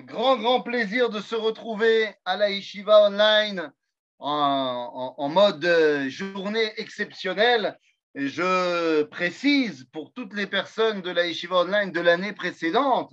Un grand, grand plaisir de se retrouver à la Yeshiva Online en, mode euh, journée exceptionnelle. Je précise pour toutes les personnes de la Yeshiva Online de l'année précédente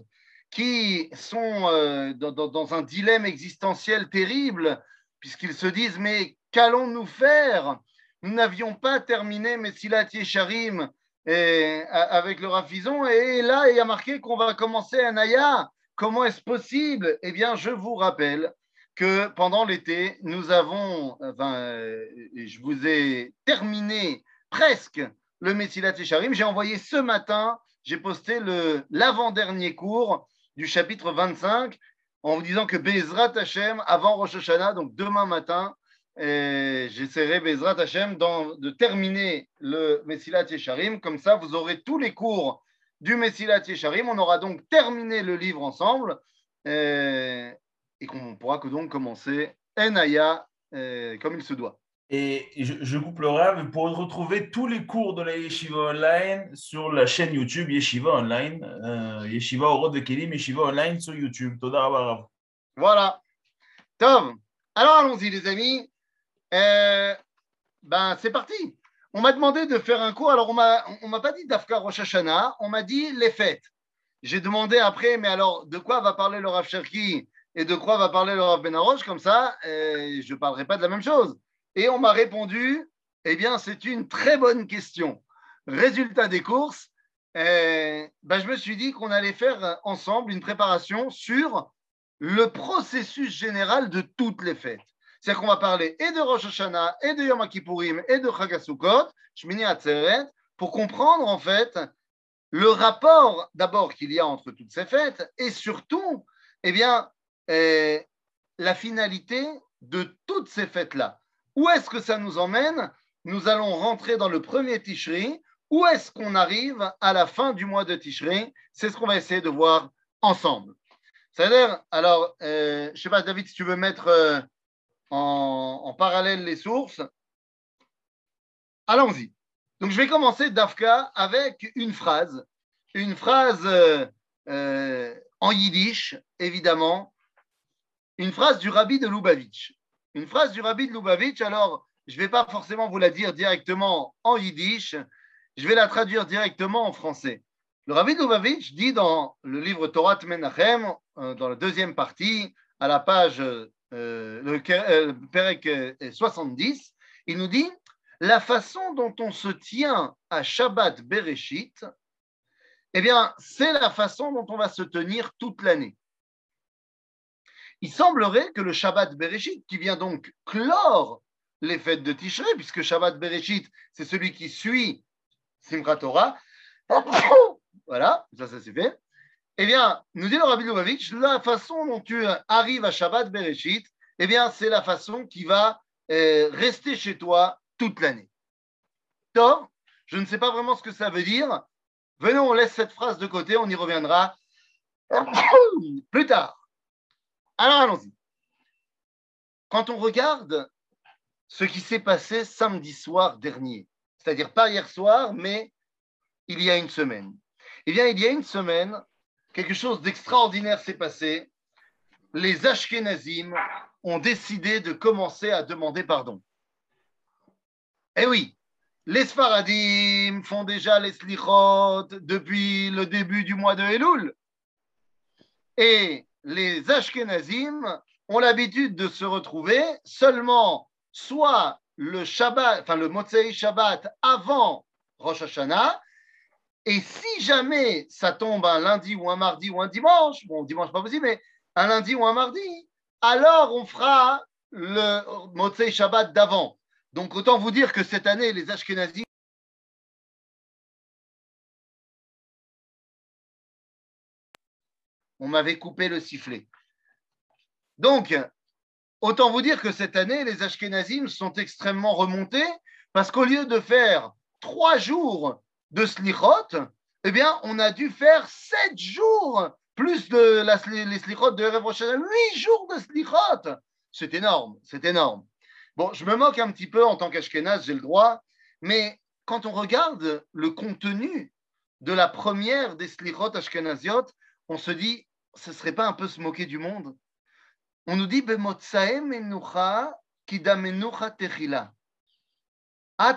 qui sont euh, dans, un dilemme existentiel terrible, puisqu'ils se disent Mais qu'allons-nous faire? Nous n'avions pas terminé Messilat Yesharim avec le Rafizon, et là, il y a marqué qu'on va commencer un Aya. Comment est-ce possible? Eh bien, je vous rappelle que pendant l'été, nous avons, enfin, euh, je vous ai terminé presque le Messilat Yesharim. J'ai envoyé ce matin, j'ai posté l'avant-dernier cours du chapitre 25 en vous disant que Bezrat Hashem, avant Rosh Hashanah, donc demain matin, j'essaierai Bezrat Hashem de terminer le Messilat Yesharim. Comme ça, vous aurez tous les cours du Messilat Yesharim. On aura donc terminé le livre ensemble euh, et qu'on pourra que donc commencer Enaya euh, comme il se doit. Et je, coupe le rêve pour retrouver tous les cours de la Yeshiva Online sur la chaîne YouTube Yeshiva Online, euh, Yeshiva Orod de Kelim, Yeshiva Online sur YouTube. Voilà. Tom, alors allons-y les amis. ben c'est parti. On m'a demandé de faire un cours. Alors, on ne m'a pas dit d'Afka Rosh Hashanah, on m'a dit les fêtes. J'ai demandé après, mais alors, de quoi va parler le Rav et de quoi va parler le Rav Benarosh Comme ça, euh, je ne parlerai pas de la même chose. Et on m'a répondu, eh bien, c'est une très bonne question. Résultat des courses, euh, ben, je me suis dit qu'on allait faire ensemble une préparation sur le processus général de toutes les fêtes. C'est-à-dire qu'on va parler et de Rosh Hashanah, et de Yom Kippourim, et de Chagasukot, Shmini Atzeret, pour comprendre en fait le rapport d'abord qu'il y a entre toutes ces fêtes, et surtout, eh bien, eh, la finalité de toutes ces fêtes-là. Où est-ce que ça nous emmène? Nous allons rentrer dans le premier Tishri. Où est-ce qu'on arrive à la fin du mois de Tishri? C'est ce qu'on va essayer de voir ensemble. C'est-à-dire, alors, euh, je ne sais pas, David, si tu veux mettre euh, en, parallèle les sources. Allons-y. Donc, je vais commencer Dafka avec une phrase, une phrase euh, euh, en yiddish, évidemment, une phrase du rabbi de Lubavitch. Une phrase du rabbi de Lubavitch, alors, je ne vais pas forcément vous la dire directement en yiddish, je vais la traduire directement en français. Le rabbi de Lubavitch dit dans le livre Torah Menachem, euh, dans la deuxième partie, à la page euh, le euh, Perek 70, il nous dit la façon dont on se tient à Shabbat Bereshit, eh bien, c'est la façon dont on va se tenir toute l'année. Il semblerait que le Shabbat Bereshit, qui vient donc clore les fêtes de Tishrei, puisque Shabbat Bereshit, c'est celui qui suit Simchat Torah, voilà, ça, ça s'est fait. Eh bien, nous dit le Rabbi Lubavitch, la façon dont tu arrives à Shabbat Bereshit, eh bien, c'est la façon qui va euh, rester chez toi toute l'année. Tort, je ne sais pas vraiment ce que ça veut dire. Venons, on laisse cette phrase de côté, on y reviendra plus tard. Alors, allons-y. Quand on regarde ce qui s'est passé samedi soir dernier, c'est-à-dire pas hier soir, mais il y a une semaine. Eh bien, il y a une semaine, quelque chose d'extraordinaire s'est passé. Les Ashkenazim ont décidé de commencer à demander pardon. Eh oui, les Sfaradim font déjà les slichot depuis le début du mois de Elul. Et les Ashkenazim ont l'habitude de se retrouver seulement soit le Shabbat, enfin le Motzei Shabbat avant Rosh Hashanah, et si jamais ça tombe un lundi ou un mardi ou un dimanche, bon, dimanche pas possible, mais un lundi ou un mardi, alors on fera le Motzei Shabbat d'avant. Donc autant vous dire que cette année, les Ashkenazis on m'avait coupé le sifflet. Donc, autant vous dire que cette année, les Ashkenazim sont extrêmement remontés parce qu'au lieu de faire trois jours de slichot, eh bien, on a dû faire sept jours plus de la, les slichot de Erev huit jours de slichot. C'est énorme, c'est énorme. Bon, je me moque un petit peu en tant qu'Ashkenaz, j'ai le droit, mais quand on regarde le contenu de la première des slichot ashkenaziot, on se dit, ce serait pas un peu se moquer du monde? On nous dit Bemotsaem menucha kidamenucha techila. On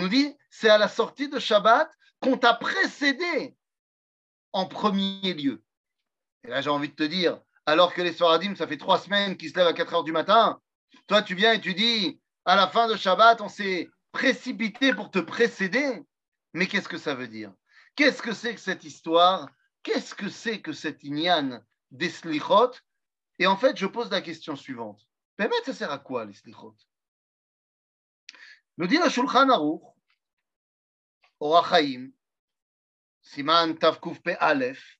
nous dit c'est à la sortie de Shabbat qu'on t'a précédé en premier lieu. Et là, j'ai envie de te dire, alors que les Soradim, ça fait trois semaines qu'ils se lèvent à 4 heures du matin, toi, tu viens et tu dis, à la fin de Shabbat, on s'est précipité pour te précéder. Mais qu'est-ce que ça veut dire? Qu'est-ce que c'est que cette histoire? Qu'est-ce que c'est que cette inyan des slichot? Et en fait, je pose la question suivante. Mais ça sert à quoi les slichot? Nous dit le Shulchan Aruch, Orachaim, Siman Tavkuf Pe Aleph,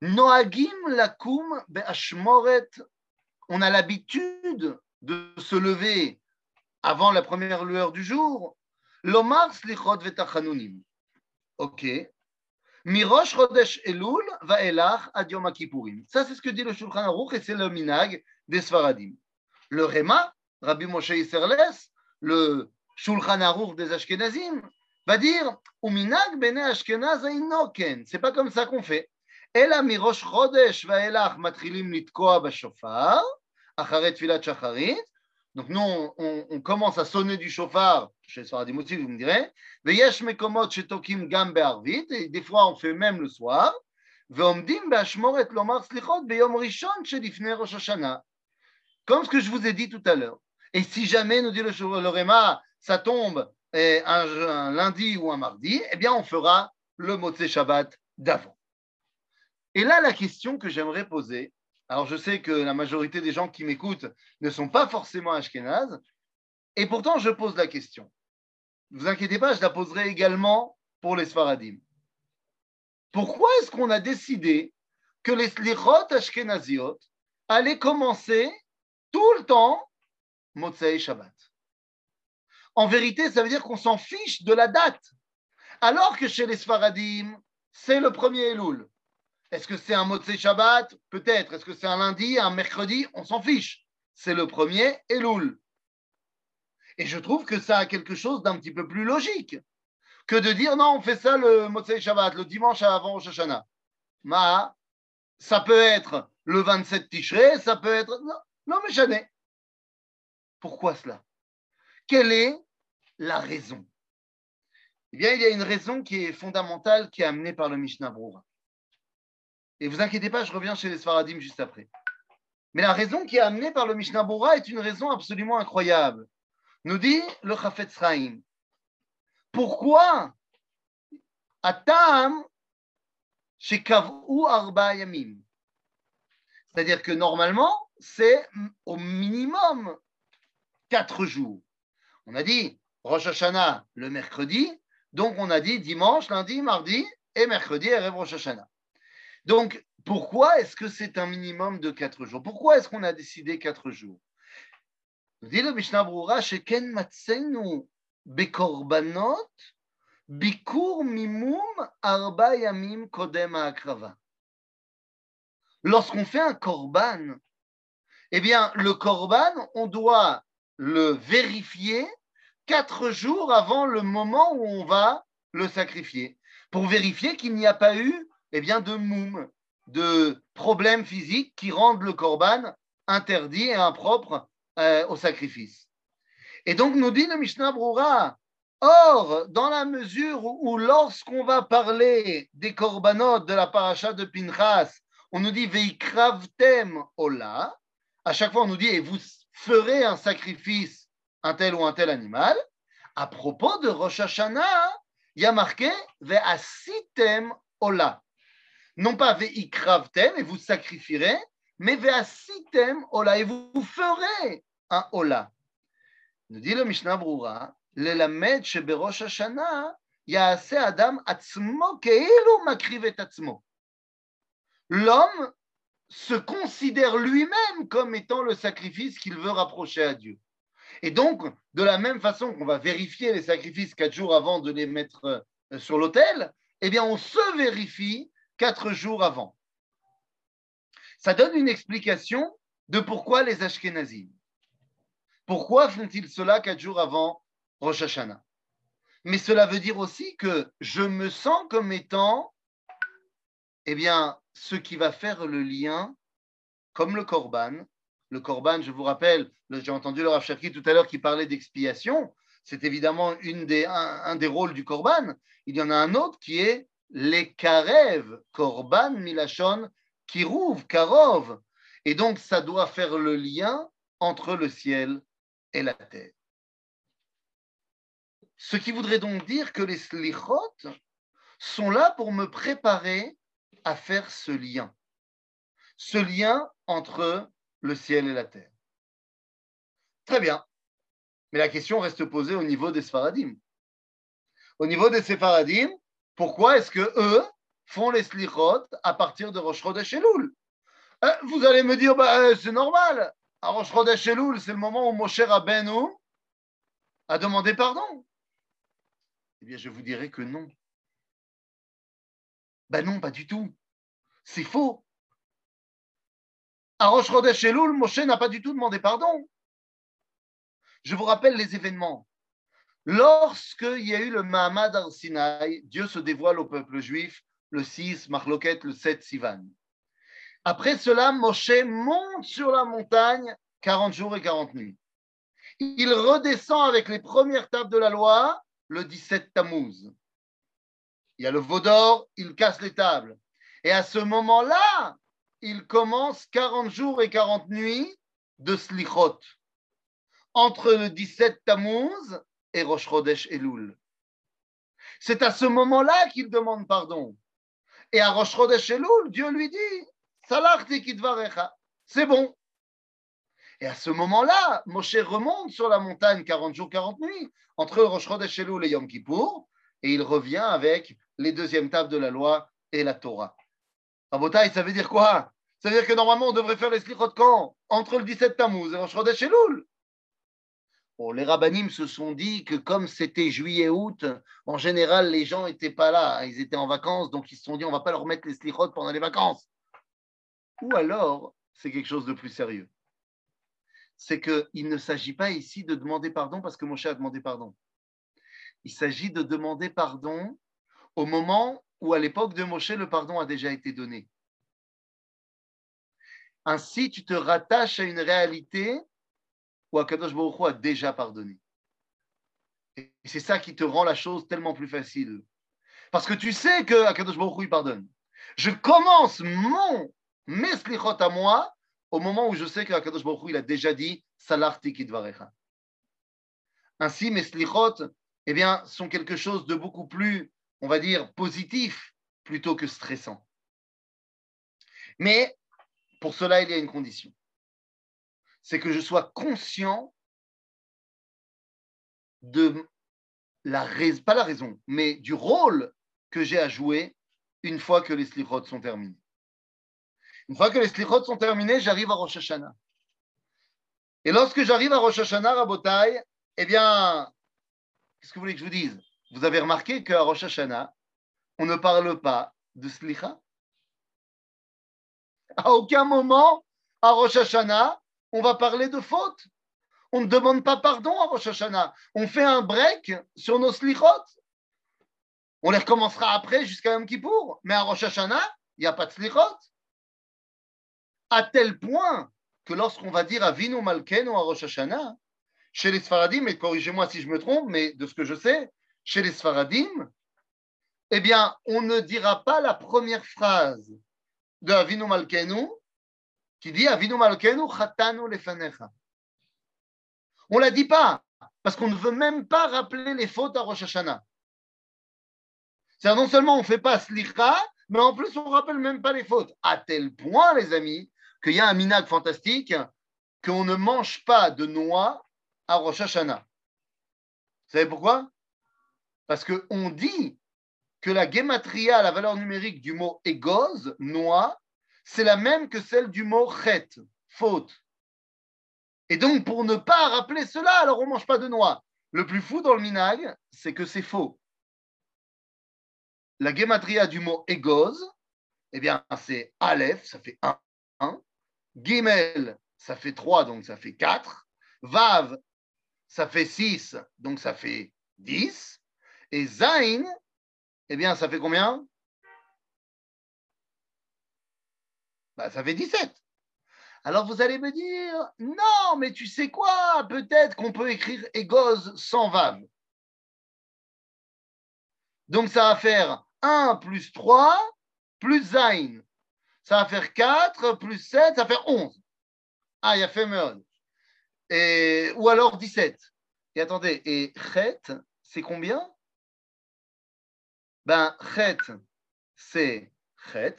Noagim Lakum Be'ashmoret, on a l'habitude de se lever avant la première lueur du jour, Lomar Slichot Vetachanunim. Ok. Mirosh Chodesh Elul va Elach ad Yom Kippourim. Ça, c'est ce que dit le Shulchan Aruch et c'est le minag des Sfaradim. Le Rema, Rabbi Moshe Isserles, le Shulchan Aruch des Ashkenazim, va dire Uminag bene Ashkenaz inoken. C'est pas comme ça qu'on fait. Ela mirosh chodesh vaelach matrilim litkoa bashofar, acharet filat shacharit. Donc nous, on, commence à sonner du chauffard, chez Sfaradim aussi, vous me direz. Veyesh mekomot shetokim gam et des fois on fait même le soir. Ve'omdim be'ashmoret lomar slichot be'yom rishon rosh Hashanah. Comme ce que je vous ai dit tout à l'heure. Et si jamais, nous dit le, Réma, ça tombe un, lundi ou un mardi, eh bien, on fera le Motzé Shabbat d'avant. Et là, la question que j'aimerais poser, alors je sais que la majorité des gens qui m'écoutent ne sont pas forcément ashkénazes, et pourtant je pose la question. Ne vous inquiétez pas, je la poserai également pour les Sfaradim. Pourquoi est-ce qu'on a décidé que les slichot ashkenaziot allaient commencer tout le temps Motzei Shabbat? En vérité, ça veut dire qu'on s'en fiche de la date. Alors que chez les Sfaradim, c'est le premier Elul. Est-ce que c'est un Motzei Shabbat? Peut-être. Est-ce que c'est un lundi, un mercredi? On s'en fiche. C'est le premier Elul. Et je trouve que ça a quelque chose d'un petit peu plus logique que de dire non, on fait ça le Motzei Shabbat, le dimanche avant Rosh. Ma, ça peut être le 27 Tishrei, ça peut être. Non, non mais jamais. Pourquoi cela? Quelle est la raison? Eh bien, il y a une raison qui est fondamentale, qui est amenée par le Mishnah Brura. Et vous inquiétez pas, je reviens chez les Sfaradim juste après. Mais la raison qui est amenée par le Mishnah Brura est une raison absolument incroyable. Nous dit le Chafetz Chaim. Pourquoi Atam Arba Yamim? C'est-à-dire que normalement, c'est au minimum quatre jours. On a dit Rosh Hashanah le mercredi, donc on a dit dimanche, lundi, mardi et mercredi, et Rosh Hashanah. Donc, pourquoi est-ce que c'est un minimum de quatre jours? Pourquoi est-ce qu'on a décidé quatre jours? Lorsqu'on fait un korban, eh bien, le korban, on doit le vérifier quatre jours avant le moment où on va le sacrifier, pour vérifier qu'il n'y a pas eu eh bien, de moum, de problèmes physiques qui rendent le korban interdit et impropre euh, au sacrifice. Et donc nous dit le Mishnah Brura, or, dans la mesure où, lorsqu'on va parler des korbanot de la paracha de Pinchas, on nous dit veikravtem ola, à chaque fois on nous dit et vous ferez un sacrifice un tel ou un tel animal. À propos de Rosh Hashanah, il y a marqué Ve'asitem ola non pas veikravtem, et vous sacrifierez, mais veasitem ola, et vous ferez un ola. Nous dit le Mishnah Brura, sheberosh hashana, adam atzmo keilu atzmo. L'homme se considère lui-même comme étant le sacrifice qu'il veut rapprocher à Dieu. Et donc, de la même façon qu'on va vérifier les sacrifices quatre jours avant de les mettre euh, sur l'autel, eh bien, on se vérifie quatre jours avant. Ça donne une explication de pourquoi les Ashkenazim. Pourquoi font-ils cela quatre jours avant Rosh Hashanah? Mais cela veut dire aussi que je me sens comme étant, eh bien, ce qui va faire le lien, comme le korban. Le korban, je vous rappelle, j'ai entendu le Rav tout à l'heure qui parlait d'expiation. C'est évidemment des, un, des rôles du korban. Il y en a un autre qui est les karev, korban milachon, kirouv, karov. Et donc, ça doit faire le lien entre le ciel et la terre. Ce qui voudrait donc dire que les slichot sont là pour me préparer à faire ce lien. Ce lien entre le ciel et la terre. Très bien. Mais la question reste posée au niveau des Sfaradim. Au niveau des Sfaradim, pourquoi est-ce que eux font les slichot à partir de Rosh Chodesh Elul euh, Vous allez me dire, bah, euh, c'est normal. À Rosh Chodesh Elul, c'est le moment où Moshe Rabbeinu a demandé pardon. Eh bien, je vous dirais que non. Ben non, pas du tout. C'est faux. À Rosh Chodesh Elul, Moshe n'a pas du tout demandé pardon. Je vous rappelle les événements. Lorsqu'il y a eu le Mahamad al-Sinaï, Dieu se dévoile au peuple juif le 6, Marloket, le 7, Sivan. Après cela, Moshe monte sur la montagne 40 jours et 40 nuits. Il redescend avec les premières tables de la loi le 17 Tammuz. Il y a le veau d'or, il casse les tables. Et à ce moment-là, il commence 40 jours et 40 nuits de slichot entre le 17 Tammuz et Rosh Chodesh Elul. C'est à ce moment-là qu'il demande pardon. Et à Rosh Chodesh Elul, Dieu lui dit Salachti. C'est bon. Et à ce moment-là, Moshe remonte sur la montagne 40 jours, 40 nuits, entre Rosh Chodesh Elul et Yom Kippour, et il revient avec les deuxièmes tables de la loi et la Torah. Rabotai, ça veut dire quoi? Ça veut dire que normalement, on devrait faire les slichot quand? Entre le 17 Tammuz et Rosh Chodesh Elul. Bon, les rabbinim se sont dit que comme c'était juillet-août, en général, les gens n'étaient pas là, ils étaient en vacances, donc ils se sont dit on va pas leur mettre les slichot pendant les vacances. Ou alors, c'est quelque chose de plus sérieux c'est qu'il ne s'agit pas ici de demander pardon parce que Moshe a demandé pardon. Il s'agit de demander pardon au moment où, à l'époque de Moshe, le pardon a déjà été donné. Ainsi, tu te rattaches à une réalité où Akadosh Baruch Hu a déjà pardonné. Et c'est ça qui te rend la chose tellement plus facile. Parce que tu sais que Akadosh Baruch Hu, il pardonne. Je commence mon meslichot à moi au moment où je sais que Akadosh Baruch Hu, il a déjà dit Salarti Kidvarecha. Ainsi, mes slichot eh bien, sont quelque chose de beaucoup plus, on va dire, positif plutôt que stressant. Mais pour cela, il y a une condition. C'est que je sois conscient de la raison, pas la raison, mais du rôle que j'ai à jouer une fois que les slichot sont terminés. Une fois que les slichot sont terminés, j'arrive à Rosh Hashanah. Et lorsque j'arrive à Rosh Hashanah, Rabotai, eh bien, qu'est-ce que vous voulez que je vous dise? Vous avez remarqué qu'à Rosh Hashanah, on ne parle pas de slicha? À aucun moment, à Rosh Hashanah, on va parler de faute. On ne demande pas pardon à Rosh Hashanah. On fait un break sur nos slichot. On les recommencera après jusqu'à Yom. Mais à Rosh Hashanah, il n'y a pas de slichot à tel point que lorsqu'on va dire à Vino Malken ou à Rosh Hashanah, chez les Sfaradim, et corrigez-moi si je me trompe, mais de ce que je sais, chez les Sfaradim, eh bien, on ne dira pas la première phrase de Avinu Malkenu qui dit. On ne la dit pas parce qu'on ne veut même pas rappeler les fautes à Rosh Hashanah. C'est-à-dire non seulement on ne fait pas slicha, mais en plus on ne rappelle même pas les fautes. À tel point, les amis, qu'il y a un minag fantastique qu'on ne mange pas de noix à Rosh Hashanah. Vous savez pourquoi? Parce qu'on dit que la gematria, la valeur numérique du mot égoz, noix, c'est la même que celle du mot chet, faute. Et donc, pour ne pas rappeler cela, alors on ne mange pas de noix. Le plus fou dans le minag, c'est que c'est faux. La gematria du mot égoz, eh bien, c'est Aleph, ça fait 1. Gimel, ça fait 3, donc ça fait 4. Vav, ça fait 6, donc ça fait 10. Et Zain, eh bien, ça fait combien? Bah, Ça fait 17. Alors vous allez me dire, non, mais tu sais quoi? Peut-être qu'on peut écrire Egoz sans Vav. Donc ça va faire 1 plus 3 plus Zain. Ça va faire 4 plus 7, ça va faire 11. Ah, il y a fait Et, ou alors 17. Et attendez, et Chet, c'est combien? Ben, Chet, c'est Chet.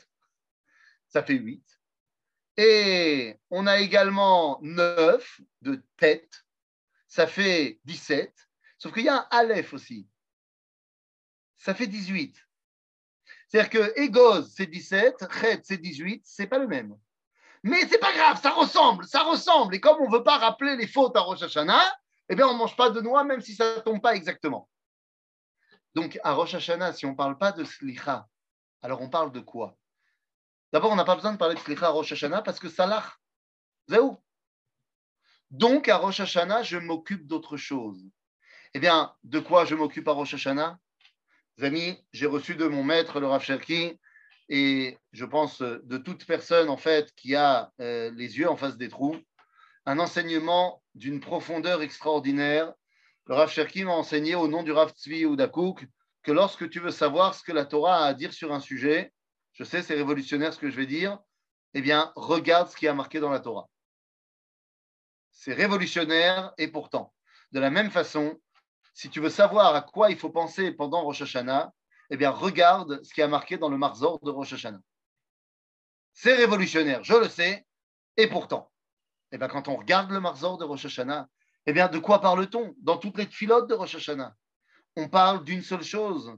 Ça fait 8. Et on a également 9 de tête. Ça fait 17. Sauf qu'il y a un Aleph aussi. Ça fait 18. C'est-à-dire que Egoz, c'est 17, Chet, c'est 18, c'est pas le même. Mais c'est pas grave, ça ressemble, ça ressemble. Et comme on ne veut pas rappeler les fautes à Rosh Hashanah, eh bien, on ne mange pas de noix, même si ça ne tombe pas exactement. Donc, à Rosh Hashanah, si on ne parle pas de Slicha, alors on parle de quoi? D'abord, on n'a pas besoin de parler de Slicha à Rosh Hashanah parce que Salah, où? Donc, à Rosh Hashanah, je m'occupe d'autre chose. Eh bien, de quoi je m'occupe à Rosh Hashanah? Amis, j'ai reçu de mon maître, le Rav Cherki, et je pense euh, de toute personne en fait qui a euh, les yeux en face des trous, un enseignement d'une profondeur extraordinaire. Le Rav Cherki m'a enseigné au nom du Rav Tzvi ou d'Akouk que lorsque tu veux savoir ce que la Torah a à dire sur un sujet, je sais c'est révolutionnaire ce que je vais dire, eh bien regarde ce qui a marqué dans la Torah. C'est révolutionnaire et pourtant, de la même façon, si tu veux savoir à quoi il faut penser pendant Rosh Hashanah, eh bien, regarde ce qui a marqué dans le Marzor de Rosh Hashanah. C'est révolutionnaire, je le sais, et pourtant, eh bien, quand on regarde le Marzor de Rosh Hashanah, eh bien, de quoi parle-t-on dans toutes les filotes de Rosh Hashanah? On parle d'une seule chose,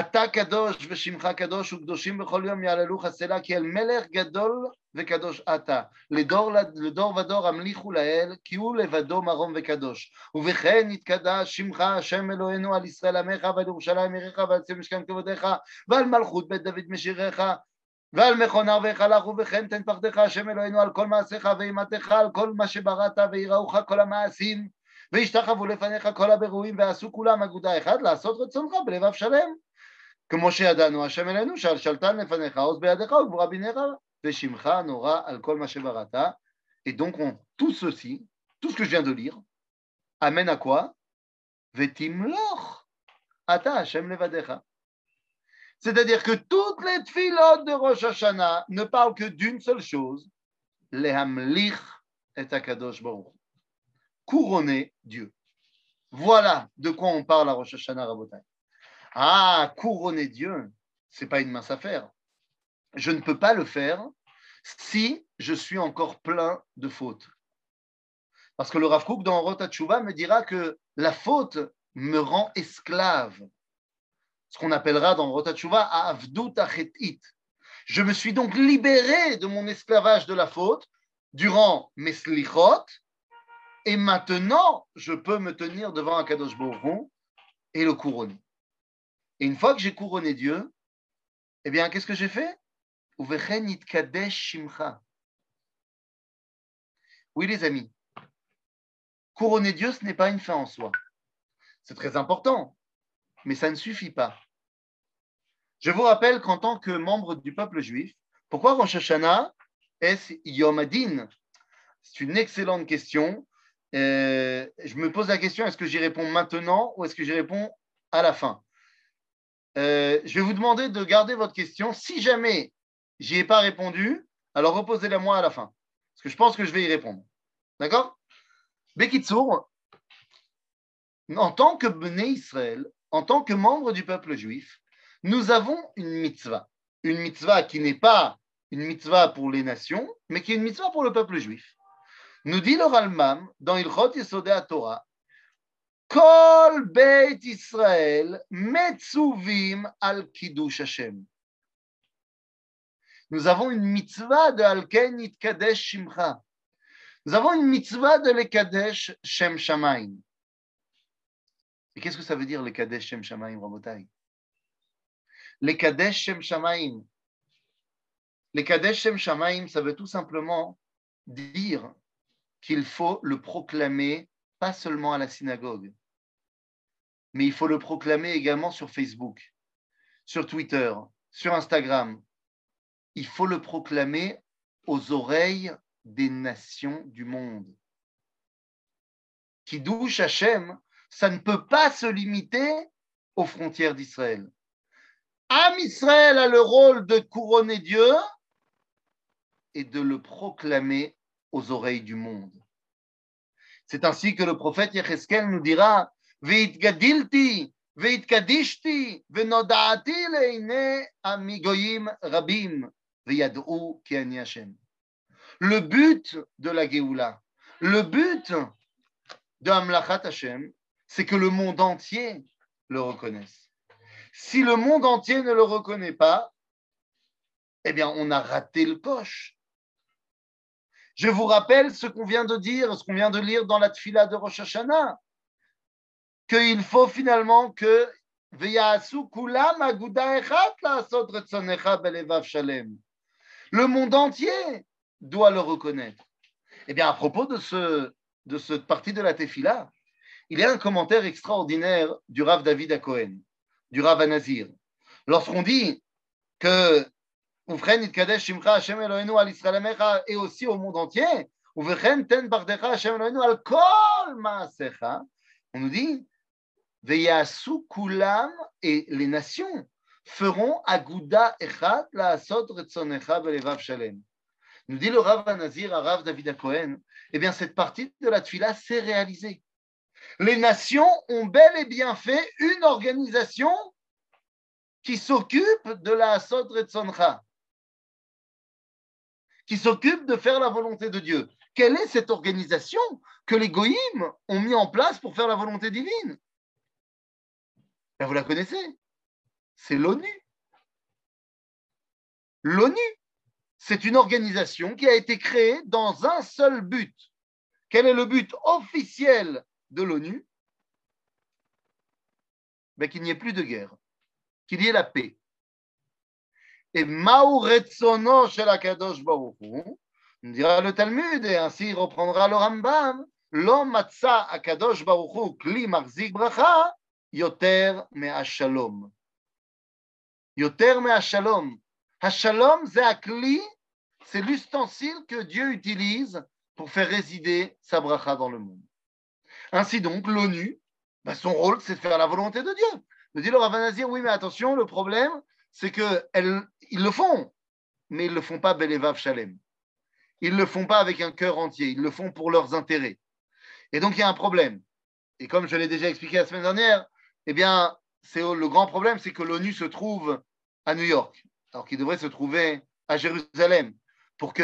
אתה קדוש ושמך קדוש וקדושים בכל יום יעללוך סלע כי אל מלך גדול וקדוש אתה. לדור, לדור ודור המליכו לאל כי הוא לבדו מרום וקדוש. ובכן יתקדש שמך השם אלוהינו על ישראל עמך ועל ירושלים עירך ועל ציון משכן כבודיך ועל מלכות בית דוד משיריך ועל מכונה והיכלך ובכן תן פחדך השם אלוהינו על כל מעשיך ואימתך על כל מה שבראת ויראוך כל המעשים וישתחוו לפניך כל הבירואים ועשו כולם אגודה אחת לעשות רצונך בלבב שלם Et donc, on, tout ceci, tout ce que je viens de lire, amène à quoi? Vetimloch, Ata Hashem C'est-à-dire que toutes les tfilotes de Rosh Hashanah ne parlent que d'une seule chose, Lehamlich et Akadosh Baruch. Couronner Dieu. Voilà de quoi on parle à Rosh Hashanah Rabotai. Ah, couronner Dieu, c'est pas une mince affaire. Je ne peux pas le faire si je suis encore plein de fautes. Parce que le Rav Kook dans Rotachuva me dira que la faute me rend esclave. Ce qu'on appellera dans Rotachuva Avdut Achetit. Je me suis donc libéré de mon esclavage de la faute durant mes slichot, et maintenant je peux me tenir devant un Kadosh et le couronner. Et une fois que j'ai couronné Dieu, eh bien, qu'est-ce que j'ai fait? Oui, les amis, couronner Dieu, ce n'est pas une fin en soi. C'est très important, mais ça ne suffit pas. Je vous rappelle qu'en tant que membre du peuple juif, pourquoi Rosh Hashanah est Yom Adin? C'est une excellente question. Euh, je me pose la question est-ce que j'y réponds maintenant ou est-ce que j'y réponds à la fin? Euh, je vais vous demander de garder votre question. Si jamais j'y ai pas répondu, alors reposez-la moi à la fin. Parce que je pense que je vais y répondre. D'accord? Bekitsour, en tant que Bnei Israël, en tant que membre du peuple juif, nous avons une mitzvah. Une mitzvah qui n'est pas une mitzvah pour les nations, mais qui est une mitzvah pour le peuple juif. Nous dit le Ralmam dans Ilchot Yesodei Torah Kiddush Hashem. Nous avons une mitzvah de Alken Itkadesh Shimcha. Nous avons une mitzvah de Lekadesh Shem Shamaim. Et qu'est-ce que ça veut dire Lekadesh Shem Shamaim, Rabotai? Lekadesh Shem Shamaim. Lekadesh Shem Shamaim, ça veut tout simplement dire qu'il faut le proclamer pas seulement à la synagogue, mais il faut le proclamer également sur Facebook, sur Twitter, sur Instagram. Il faut le proclamer aux oreilles des nations du monde. Qui douche Hachem, ça ne peut pas se limiter aux frontières d'Israël. Am Israël a le rôle de couronner Dieu et de le proclamer aux oreilles du monde. C'est ainsi que le prophète Yecheskel nous dira Le but de la Géoula, le but de Amlachat Hashem, c'est que le monde entier le reconnaisse. Si le monde entier ne le reconnaît pas, eh bien, on a raté le coche. Je vous rappelle ce qu'on vient de dire, ce qu'on vient de lire dans la tfila de Rosh Hashanah, qu'il faut finalement que le monde entier doit le reconnaître. Eh bien, à propos de, ce, de cette partie de la tefila, il y a un commentaire extraordinaire du Rav David Cohen, du Rav Anazir. Lorsqu'on dit que et aussi au monde entier, on nous dit kulam et les nations feront aguda echat la asot retzonecha belevav shalem. Nous dit le Rav Nazir, Rav David Cohen, eh bien cette partie de la tfila s'est réalisée. Les nations ont bel et bien fait une organisation qui s'occupe de la asot retzoncha, qui s'occupe de faire la volonté de Dieu. Quelle est cette organisation que les goïms ont mis en place pour faire la volonté divine? Ben, Vous la connaissez C'est l'ONU. L'ONU, c'est une organisation qui a été créée dans un seul but. Quel est le but officiel de l'ONU? Ben, Qu'il n'y ait plus de guerre, qu'il y ait la paix. Et Retsono shel Akadosh Baruch nous dira le Talmud, et ainsi reprendra le Rambam, Lo matza Akadosh Baruch kli marzik bracha, yoter me shalom. Yoter me shalom. Hashalom, c'est l'ustensile que Dieu utilise pour faire résider sa bracha dans le monde. Ainsi donc, l'ONU, bah, son rôle, c'est de faire la volonté de Dieu. Nous dit le Ravanazir, oui, mais attention, le problème, c'est qu'ils le font, mais ils ne le font pas Belevav Shalem. Ils ne le font pas avec un cœur entier, ils le font pour leurs intérêts. Et donc, il y a un problème. Et comme je l'ai déjà expliqué la semaine dernière, eh bien, c'est le grand problème, c'est que l'ONU se trouve à New York, alors qu'il devrait se trouver à Jérusalem, pour que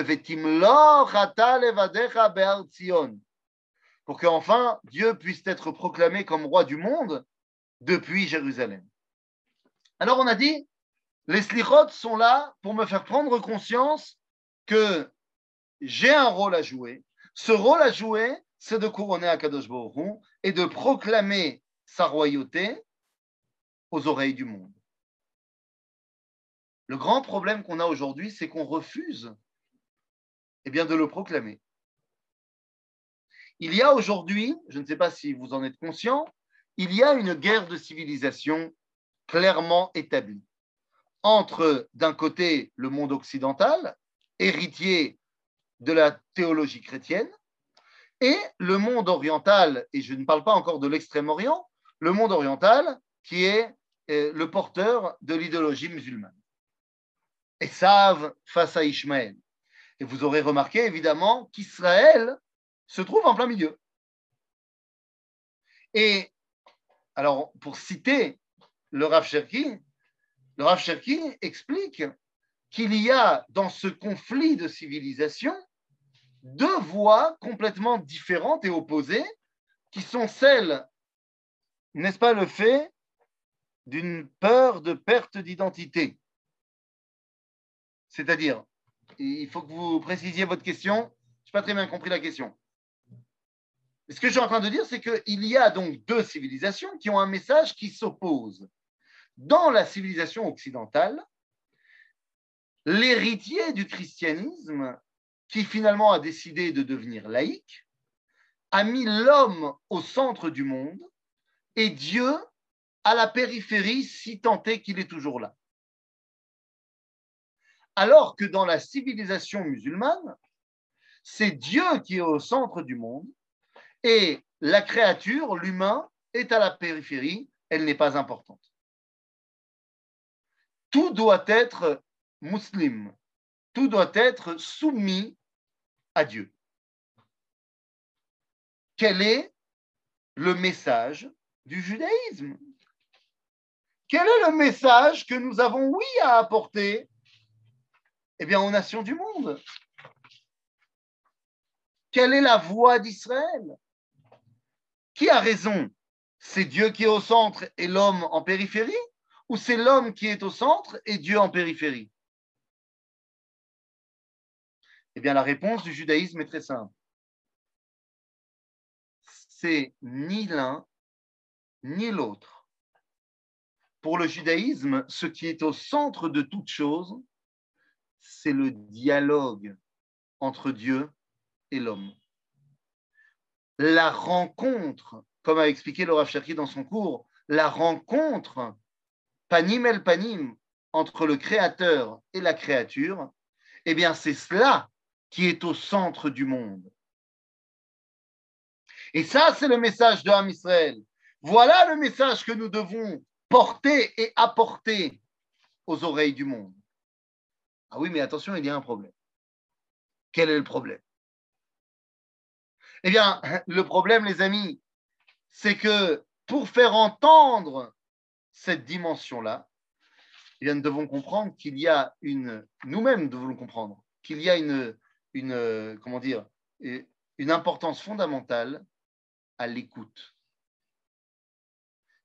pour qu'enfin Dieu puisse être proclamé comme roi du monde depuis Jérusalem. Alors on a dit, les slichot sont là pour me faire prendre conscience que j'ai un rôle à jouer. Ce rôle à jouer, c'est de couronner Akadosh Baruch et de proclamer sa royauté aux oreilles du monde. Le grand problème qu'on a aujourd'hui, c'est qu'on refuse eh bien, de le proclamer. Il y a aujourd'hui, je ne sais pas si vous en êtes conscient, il y a une guerre de civilisation clairement établie entre, d'un côté, le monde occidental, héritier de la théologie chrétienne, et le monde oriental, et je ne parle pas encore de l'extrême-orient, le monde oriental qui est euh, le porteur de l'idéologie musulmane. Et savent face à Ishmaël. Et vous aurez remarqué évidemment qu'Israël se trouve en plein milieu. Et alors, pour citer le Rav Cherki, le Rav Cherki explique qu'il y a dans ce conflit de civilisation deux voies complètement différentes et opposées qui sont celles, n'est-ce pas, le fait d'une peur de perte d'identité? C'est-à-dire, il faut que vous précisiez votre question. Je n'ai pas très bien compris la question. Ce que je suis en train de dire, c'est qu'il y a donc deux civilisations qui ont un message qui s'oppose dans la civilisation occidentale, l'héritier du christianisme, qui finalement a décidé de devenir laïque, a mis l'homme au centre du monde et Dieu à la périphérie si tant est qu'il est toujours là. Alors que dans la civilisation musulmane, c'est Dieu qui est au centre du monde et la créature, l'humain, est à la périphérie, elle n'est pas importante. Tout doit être musulman, tout doit être soumis à Dieu. Quel est le message du judaïsme. Quel est le message que nous avons, oui, à apporter? Eh bien, aux nations du monde. Quelle est la voix d'Israël? Qui a raison? C'est Dieu qui est au centre et l'homme en périphérie? Ou c'est l'homme qui est au centre et Dieu en périphérie? Eh bien, la réponse du judaïsme est très simple. C'est ni l'un ni l'autre. Pour le judaïsme, ce qui est au centre de toute chose, c'est le dialogue entre Dieu et l'homme. La rencontre, comme a expliqué Laura Cherki dans son cours, la rencontre panim el panim entre le créateur et la créature, eh bien c'est cela qui est au centre du monde. Et ça, c'est le message de Ham Israël. Voilà le message que nous devons porter et apporter aux oreilles du monde. Ah oui, mais attention, il y a un problème. Quel est le problème? Eh bien, le problème, les amis, c'est que pour faire entendre cette dimension-là, eh nous devons comprendre qu'il y a une, nous-mêmes devons comprendre, qu'il y a une, une, comment dire, une importance fondamentale à l'écoute.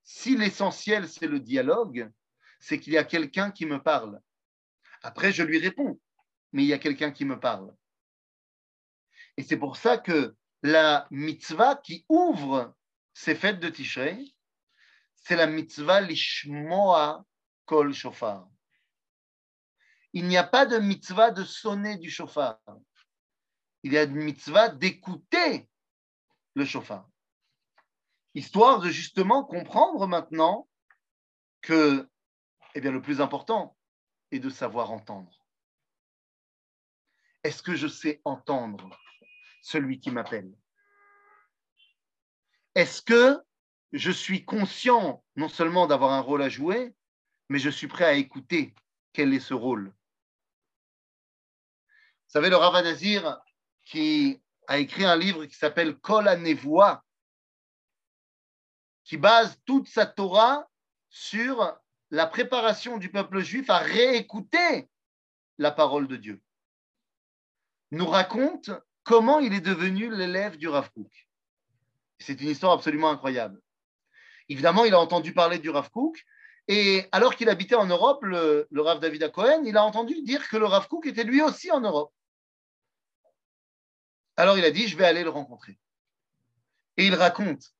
Si l'essentiel, c'est le dialogue, c'est qu'il y a quelqu'un qui me parle. Après, je lui réponds, mais il y a quelqu'un qui me parle. Et c'est pour ça que la mitzvah qui ouvre ces fêtes de Tishrei, c'est la mitzvah lishmoa kol shofar. Il n'y a pas de mitzvah de sonner du shofar. Il y a une mitzvah d'écouter le shofar. Histoire de justement comprendre maintenant que eh bien, le plus important, et de savoir entendre. Est-ce que je sais entendre celui qui m'appelle? Est-ce que je suis conscient non seulement d'avoir un rôle à jouer, mais je suis prêt à écouter quel est ce rôle? Vous savez, le Rav Nazir, qui a écrit un livre qui s'appelle Kol qui base toute sa Torah sur la préparation du peuple juif à réécouter la parole de Dieu, nous raconte comment il est devenu l'élève du Rav Kook. C'est une histoire absolument incroyable. Évidemment, il a entendu parler du Rav Kook, et alors qu'il habitait en Europe, le, Rav David Cohen, il a entendu dire que le Rav Kook était lui aussi en Europe. Alors il a dit, je vais aller le rencontrer. Et il raconte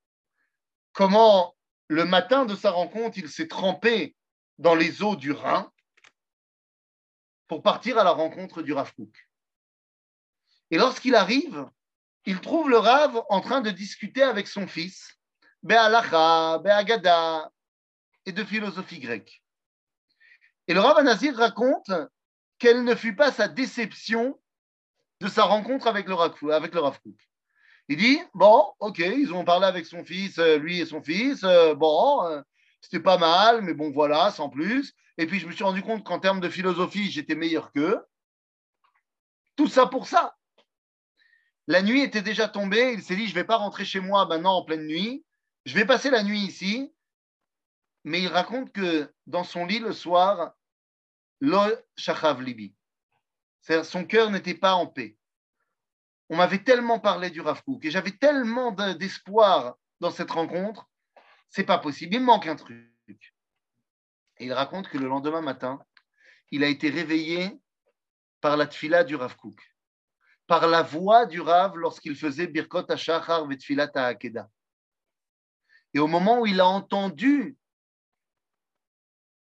comment le matin de sa rencontre, il s'est trempé dans les eaux du Rhin pour partir à la rencontre du Rav Kook. Et lorsqu'il arrive, il trouve le Rav en train de discuter avec son fils, Be'alacha, Be'agada, et de philosophie grecque. Et le Rav Anazir raconte quelle ne fut pas sa déception de sa rencontre avec le Rav, avec. Il dit, bon, ok, ils ont parlé avec son fils, euh, lui et son fils, euh, bon, euh, c'était pas mal, mais bon, voilà, sans plus. Et puis, je me suis rendu compte qu'en termes de philosophie, j'étais meilleur qu'eux. Tout ça pour ça. La nuit était déjà tombée. Il s'est dit, je ne vais pas rentrer chez moi maintenant en pleine nuit. Je vais passer la nuit ici. Mais il raconte que dans son lit le soir, lo shachav libi. Son cœur n'était pas en paix. On m'avait tellement parlé du Rav et j'avais tellement d'espoir dans cette rencontre c'est pas possible, il manque un truc. Et il raconte que le lendemain matin, il a été réveillé par la tfila du Rav Kook, par la voix du Rav lorsqu'il faisait Birkot HaShachar Vetfilat HaAkeda. Et au moment où il a entendu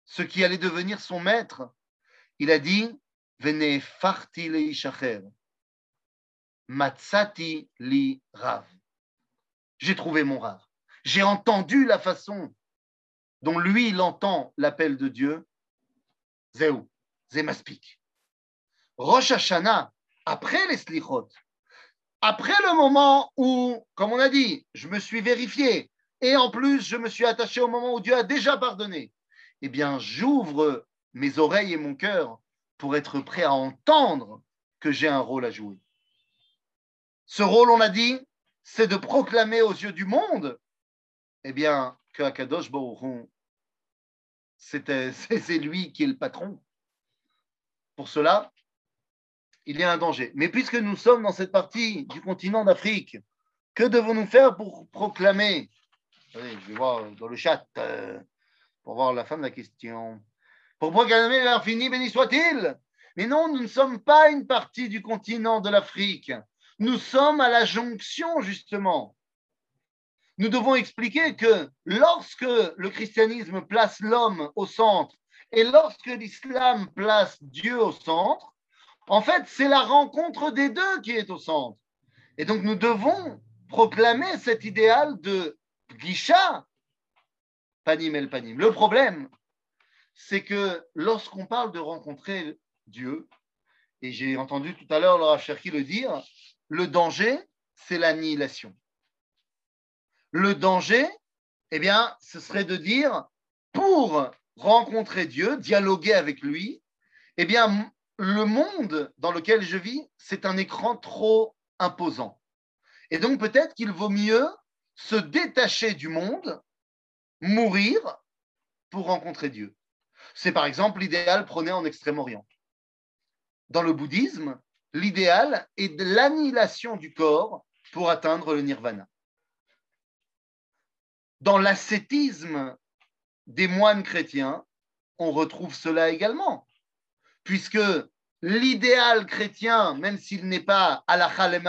ce qui allait devenir son maître, il a dit Vene farti le matsati li Rav. J'ai trouvé mon Rav. J'ai entendu la façon dont lui, il entend l'appel de Dieu, Zéou, Zémaspik. Rosh Hashanah, après les slichot, après le moment où, comme on a dit, je me suis vérifié, et en plus, je me suis attaché au moment où Dieu a déjà pardonné, eh bien, j'ouvre mes oreilles et mon cœur pour être prêt à entendre que j'ai un rôle à jouer. Ce rôle, on a dit, c'est de proclamer aux yeux du monde, eh bien, que Akadosh Baruch c'est lui qui est le patron. Pour cela, il y a un danger. Mais puisque nous sommes dans cette partie du continent d'Afrique, que devons-nous faire pour proclamer? Je vais voir dans le chat euh, pour voir la fin de la question. Pour proclamer l'infini, béni soit-il. Mais non, nous ne sommes pas une partie du continent de l'Afrique. Nous sommes à la jonction, justement. Nous devons expliquer que lorsque le christianisme place l'homme au centre et lorsque l'islam place Dieu au centre, en fait, c'est la rencontre des deux qui est au centre. Et donc, nous devons proclamer cet idéal de Gisha, panim el panim. Le problème, c'est que lorsqu'on parle de rencontrer Dieu, et j'ai entendu tout à l'heure Laura Cherki le dire, le danger, c'est l'annihilation. Le danger, eh bien, ce serait de dire, pour rencontrer Dieu, dialoguer avec lui, eh bien, le monde dans lequel je vis, c'est un écran trop imposant. Et donc, peut-être qu'il vaut mieux se détacher du monde, mourir pour rencontrer Dieu. C'est par exemple l'idéal prôné en Extrême-Orient. Dans le bouddhisme, l'idéal est de l'annihilation du corps pour atteindre le nirvana. Dans l'ascétisme des moines chrétiens, on retrouve cela également, puisque l'idéal chrétien, même s'il n'est pas à la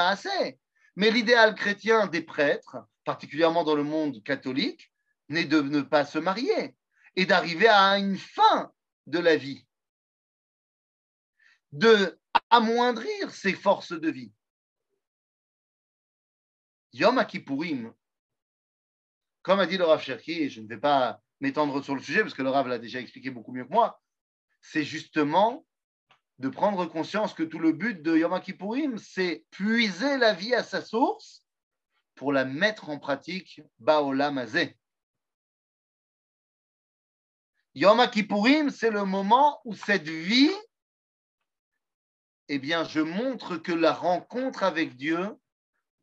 assez, mais l'idéal chrétien des prêtres, particulièrement dans le monde catholique, n'est de ne pas se marier et d'arriver à une fin de la vie, de amoindrir ses forces de vie. Yom Kippourim, comme a dit le Rav Cherki, et je ne vais pas m'étendre sur le sujet parce que le Rav l'a déjà expliqué beaucoup mieux que moi, c'est justement de prendre conscience que tout le but de Yom Kippourim, c'est puiser la vie à sa source pour la mettre en pratique Baolam Azeh. Yom Kippourim, c'est le moment où cette vie eh bien, je montre que la rencontre avec Dieu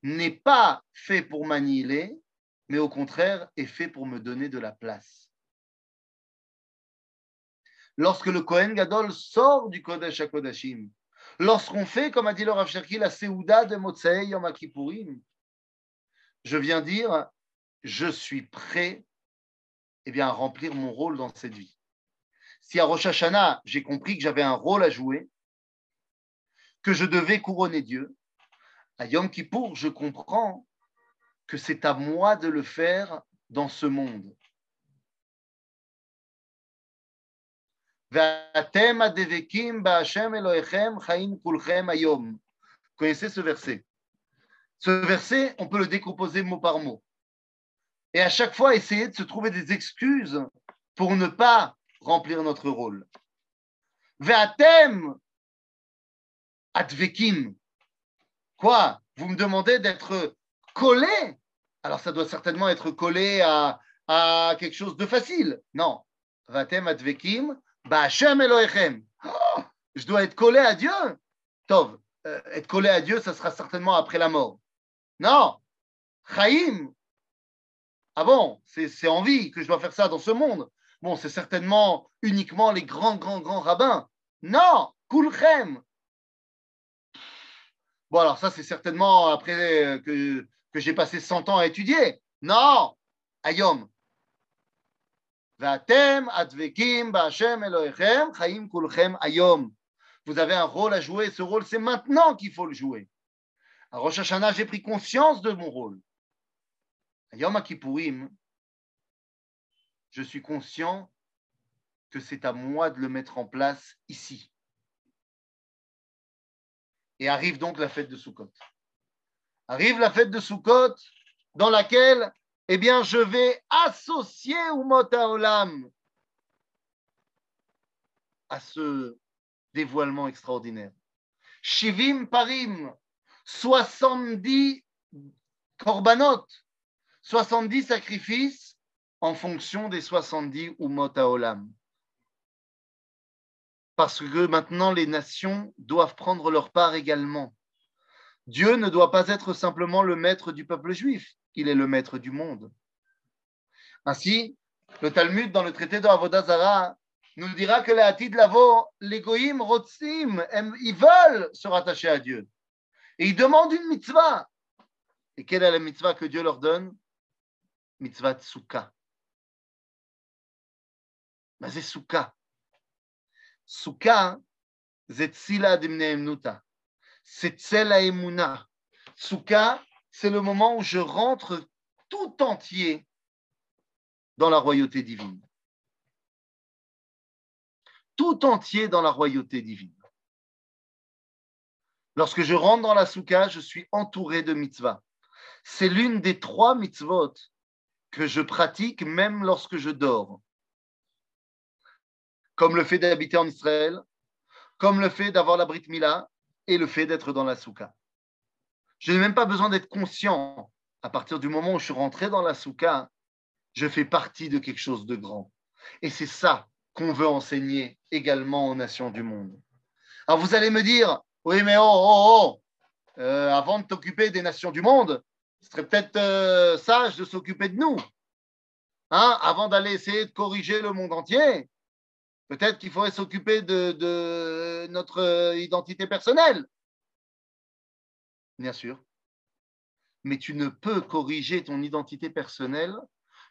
n'est pas fait pour m'annihiler, mais au contraire est fait pour me donner de la place. Lorsque le Kohen Gadol sort du Kodesh HaKodashim, lorsqu'on fait, comme a dit le Rav la Seuda de Motsei Yom Kippourim, je viens dire, je suis prêt eh bien, à remplir mon rôle dans cette vie. Si à Rosh Hashanah, j'ai compris que j'avais un rôle à jouer, que je devais couronner Dieu. À Yom Kippour, je comprends que c'est à moi de le faire dans ce monde. Connaissez ce verset? Ce verset, on peut le décomposer mot par mot. Et à chaque fois, essayer de se trouver des excuses pour ne pas remplir notre rôle. Advekim. Quoi? Vous me demandez d'être collé? Alors ça doit certainement être collé à, quelque chose de facile. Non. Vatem Advekim, Ba'Hashem Elohechem. Oh, je dois être collé à Dieu Tov, euh, être collé à Dieu, ça sera certainement après la mort. Non. Chaim. Ah bon, c'est en vie que je dois faire ça dans ce monde. Bon, c'est certainement uniquement les grands, grands, grands rabbins. Non, Kulchem, Bon, alors ça, c'est certainement après euh, que, j'ai passé 100 ans à étudier. Non, Ayom. Vous avez un rôle à jouer. Ce rôle, c'est maintenant qu'il faut le jouer. À Rosh j'ai pris conscience de mon rôle. Ayom Kippourim, je suis conscient que c'est à moi de le mettre en place ici. Et arrive donc la fête de Sukkot. Arrive la fête de Sukkot dans laquelle eh je vais associer Umot Olam à ce dévoilement extraordinaire. Shivim Parim, 70 korbanot, 70 sacrifices en fonction des 70 Umot Olam. Parce que maintenant, les nations doivent prendre leur part également. Dieu ne doit pas être simplement le maître du peuple juif, il est le maître du monde. Ainsi, le Talmud, dans le traité de Avodazara, nous dira que les Hatid Lavo, les Goïm, Rotzim, ils veulent se rattacher à Dieu. Et ils demandent une mitzvah. Et quelle est la mitzvah que Dieu leur donne? Mitzvah Tsuka. Mais c'est Souka. Souka, c'est. C'est le moment où je rentre tout entier dans la royauté divine. Tout entier dans la royauté divine. Lorsque je rentre dans la souka, je suis entouré de mitzvahs. C'est l'une des trois mitzvot que je pratique même lorsque je dors. Comme le fait d'habiter en Israël, comme le fait d'avoir la Brit Mila et le fait d'être dans la souka. Je n'ai même pas besoin d'être conscient. À partir du moment où je suis rentré dans la souka, je fais partie de quelque chose de grand. Et c'est ça qu'on veut enseigner également aux nations du monde. Alors vous allez me dire, oui, mais oh, oh, oh, euh, avant de t'occuper des nations du monde, ce serait peut-être euh, sage de s'occuper de nous. Hein, avant d'aller essayer de corriger le monde entier, peut-être qu'il faudrait s'occuper de notre identité personnelle bien sûr, mais tu ne peux corriger ton identité personnelle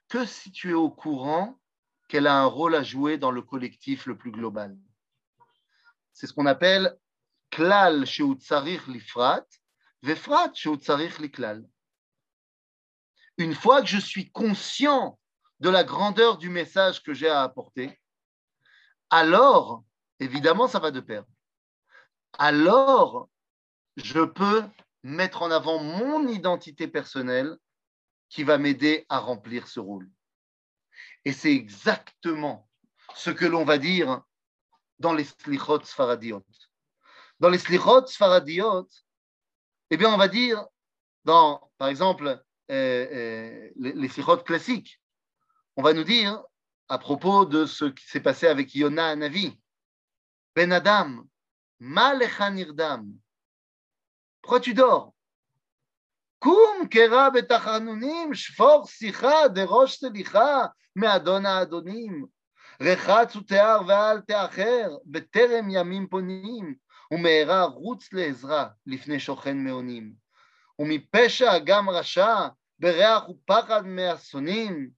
que si tu es au courant qu'elle a un rôle à jouer dans le collectif le plus global. C'est ce qu'on appelle klal sheutzarich lifrat, vefrat sheutzarich liklal. Une fois que je suis conscient de la grandeur du message que j'ai à apporter, alors, évidemment, ça va de pair. Alors, je peux mettre en avant mon identité personnelle qui va m'aider à remplir ce rôle. Et c'est exactement ce que l'on va dire dans les slichot sfaradiot. Dans les slichot sfaradiot, eh bien, on va dire, dans, par exemple, euh, euh, les, les slichot classiques, on va nous dire, à propos de ce qui s'est passé avec Yona Navi, Ben Adam, Malechanirdam, pourquoi tu dors קום קרא בתחנונים, שפור שיחה, דרוש סליחה, מאדון האדונים. רחץ ותיאר ואל תאחר, בטרם ימים פונים, ומהרה רוץ לעזרה לפני שוכן מאונים. ומפשע גם רשע, בריח ופחד מאסונים,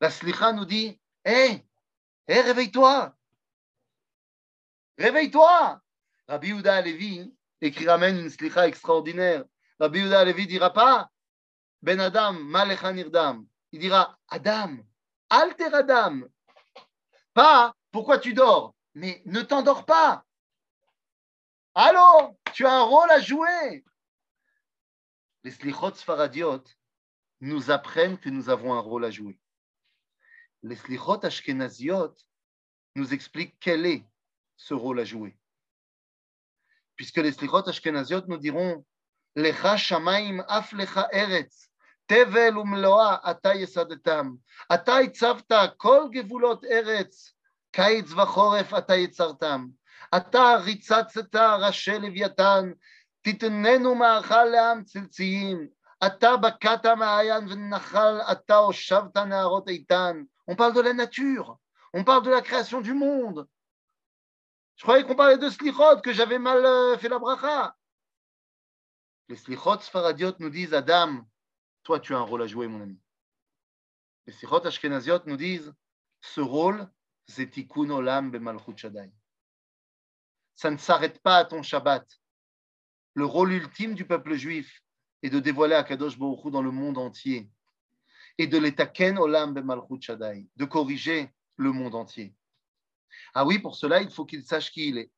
la Slicha nous dit Hé, hey, hey, réveille-toi Réveille-toi Rabbi Yehuda Alevi, et qui ramène une Slicha extraordinaire, Rabbi Yehuda Alevi dira pas Ben Adam, Malecha Nirdam. Il dira Adam, alter Adam. Pas pourquoi tu dors, mais ne t'endors pas. Allô, tu as un rôle à jouer Les slichot sfaradiot nous apprennent que nous avons un rôle à jouer. Les slichot ashkenaziot nous expliquent quel est ce rôle à jouer. Puisque les slichot ashkenaziot nous diront Lecha shamaim af lecha eretz, tevel umloa ata yesadetam, ata itzavta kol gevulot eretz, קיץ וחורף אתה יצרתם. אתה ריצצת ראשי לוויתן, תתננו מאכל לעם צלציים. אתה בקעת מעיין ונחל, אתה הושבת נהרות איתן. On parle de la nature, on parle de la création du monde, Je croyais qu'on parlait de slichot, que j'avais mal euh, fait la bracha. Les slichot sfaradiot nous disent Adam, toi tu as un rôle à jouer, mon ami. Les slichot ashkenaziot nous disent ce rôle, c'est tikkun olam bemalchut shaddai. Ça ne s'arrête pas à ton Shabbat. Le rôle ultime du peuple juif est de dévoiler Akadosh Baruch dans le monde entier et de l'étaken olam bemalchut shaddai, de corriger le monde entier. Ah oui, pour cela, il faut qu'il sache qui il est.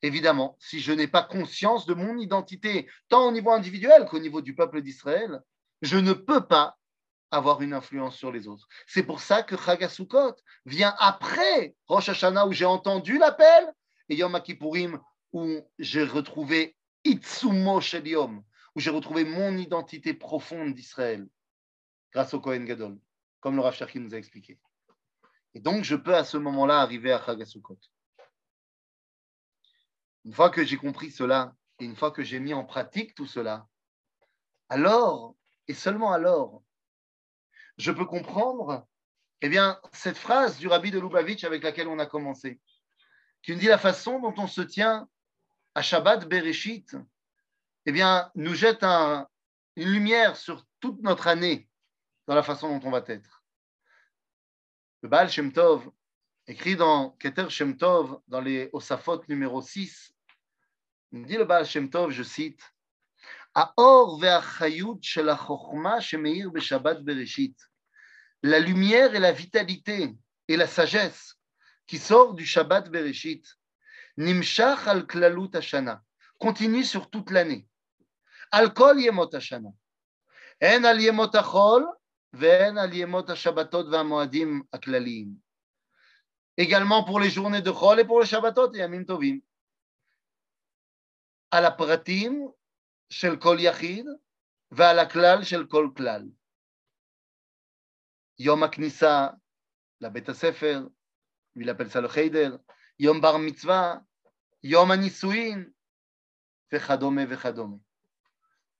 Évidemment, si je n'ai pas conscience de mon identité, tant au niveau individuel qu'au niveau du peuple d'Israël, je ne peux pas avoir une influence sur les autres. C'est pour ça que Chagasukot vient après Rosh Hashanah où j'ai entendu l'appel et Yom Kippourim où j'ai retrouvé Itsumo Shel Yom, où j'ai retrouvé mon identité profonde d'Israël grâce au Kohen Gadol, comme le Rav nous a expliqué. Et donc, je peux à ce moment-là arriver à Chagasukot. Une fois que j'ai compris cela, et une fois que j'ai mis en pratique tout cela, alors, et seulement alors, je peux comprendre eh bien, cette phrase du rabbi de Lubavitch avec laquelle on a commencé, qui nous dit la façon dont on se tient à Shabbat Bereshit, eh bien, nous jette une lumière sur toute notre année dans la façon dont on va être. Le Baal Shem Tov, écrit dans Keter Shem Tov, dans les Osafot numéro 6, il dit le Baal Shem Tov, je cite. La lumière et la vitalité et la sagesse qui sort du Shabbat Bereshit, nimshach al klalut hashana, continue sur toute l'année. Al kol yemot hashana. En al yemot achol, ve'en al yemot hashabatot ve'amoadim aklalim. Également pour les journées de Chol et pour les Shabbatot et Yamim Tovim. על הפרטים של כל יחיד ועל הכלל של כל כלל. יום הכניסה לבית הספר, ולפלסל חיידר, יום בר מצווה, יום הנישואין, וכדומה וכדומה.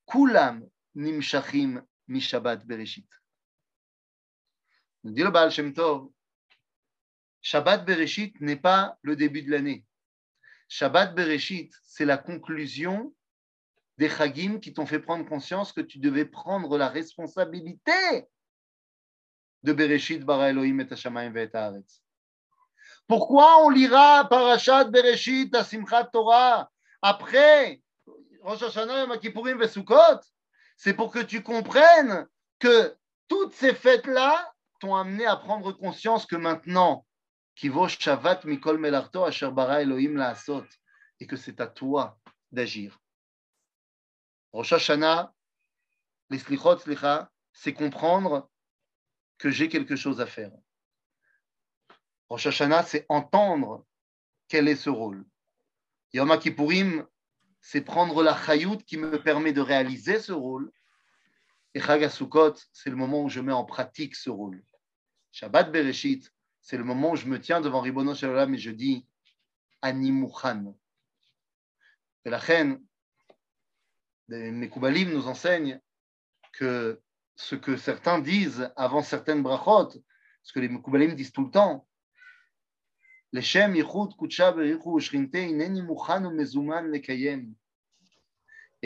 כולם נמשכים משבת בראשית. dit le Baal Shem Tov, Shabbat Bereshit n'est pas le début de l'année. Shabbat Bereshit, c'est la conclusion des Chagim qui t'ont fait prendre conscience que tu devais prendre la responsabilité de Bereshit bara Elohim et Hashamayim et Haaretz. pourquoi on lira Parashat Bereshit à Simchat Torah après Rosh Hashanah, et C'est pour que tu comprennes que toutes ces fêtes-là t'ont amené à prendre conscience que maintenant, Shavat Mikol Melarto Asher Bara Elohim Laasot, et que c'est à toi d'agir. Rosh Hashanah, les slichot, c'est comprendre que j'ai quelque chose à faire. Rosh Hashanah, c'est entendre quel est ce rôle. Yom Kippourim, c'est prendre la chayout qui me permet de réaliser ce rôle. Et Chag c'est le moment où je mets en pratique ce rôle. Shabbat Bereshit, c'est le moment où je me tiens devant Ribono Shalom et je dis Animuchan. Et la reine, mes Koubalim nous enseignent que ce que certains disent avant certaines brachot, ce que les Koubalim disent tout le temps, Eh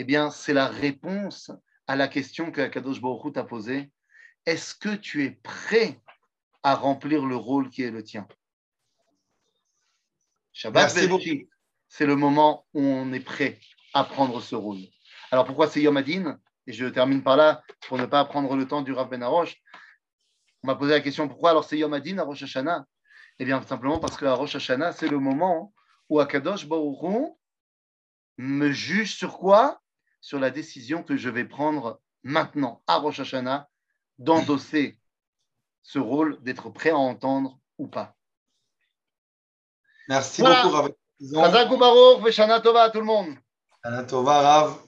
bien, c'est la réponse à la question que Kadosh Baruch t'a posée. Est-ce que tu es prêt à remplir le rôle qui est le tien? Shabbat c'est le moment où on est prêt à prendre ce rôle. Alors pourquoi c'est Yom Adin? Et je termine par là pour ne pas prendre le temps du Rav Ben Arosh. On m'a posé la question pourquoi alors c'est Yom Adin à Rosh Hashanah? Eh bien simplement parce que à Rosh Hashanah c'est le moment où Akadosh Baruch me juge sur quoi? Sur la décision que je vais prendre maintenant à Rosh Hashanah d'endosser ce rôle d'être prêt à entendre ou pas. Merci beaucoup, Rav. Chazak Baruch, Veshana Tova à tout le monde. Shana Tova, Rav.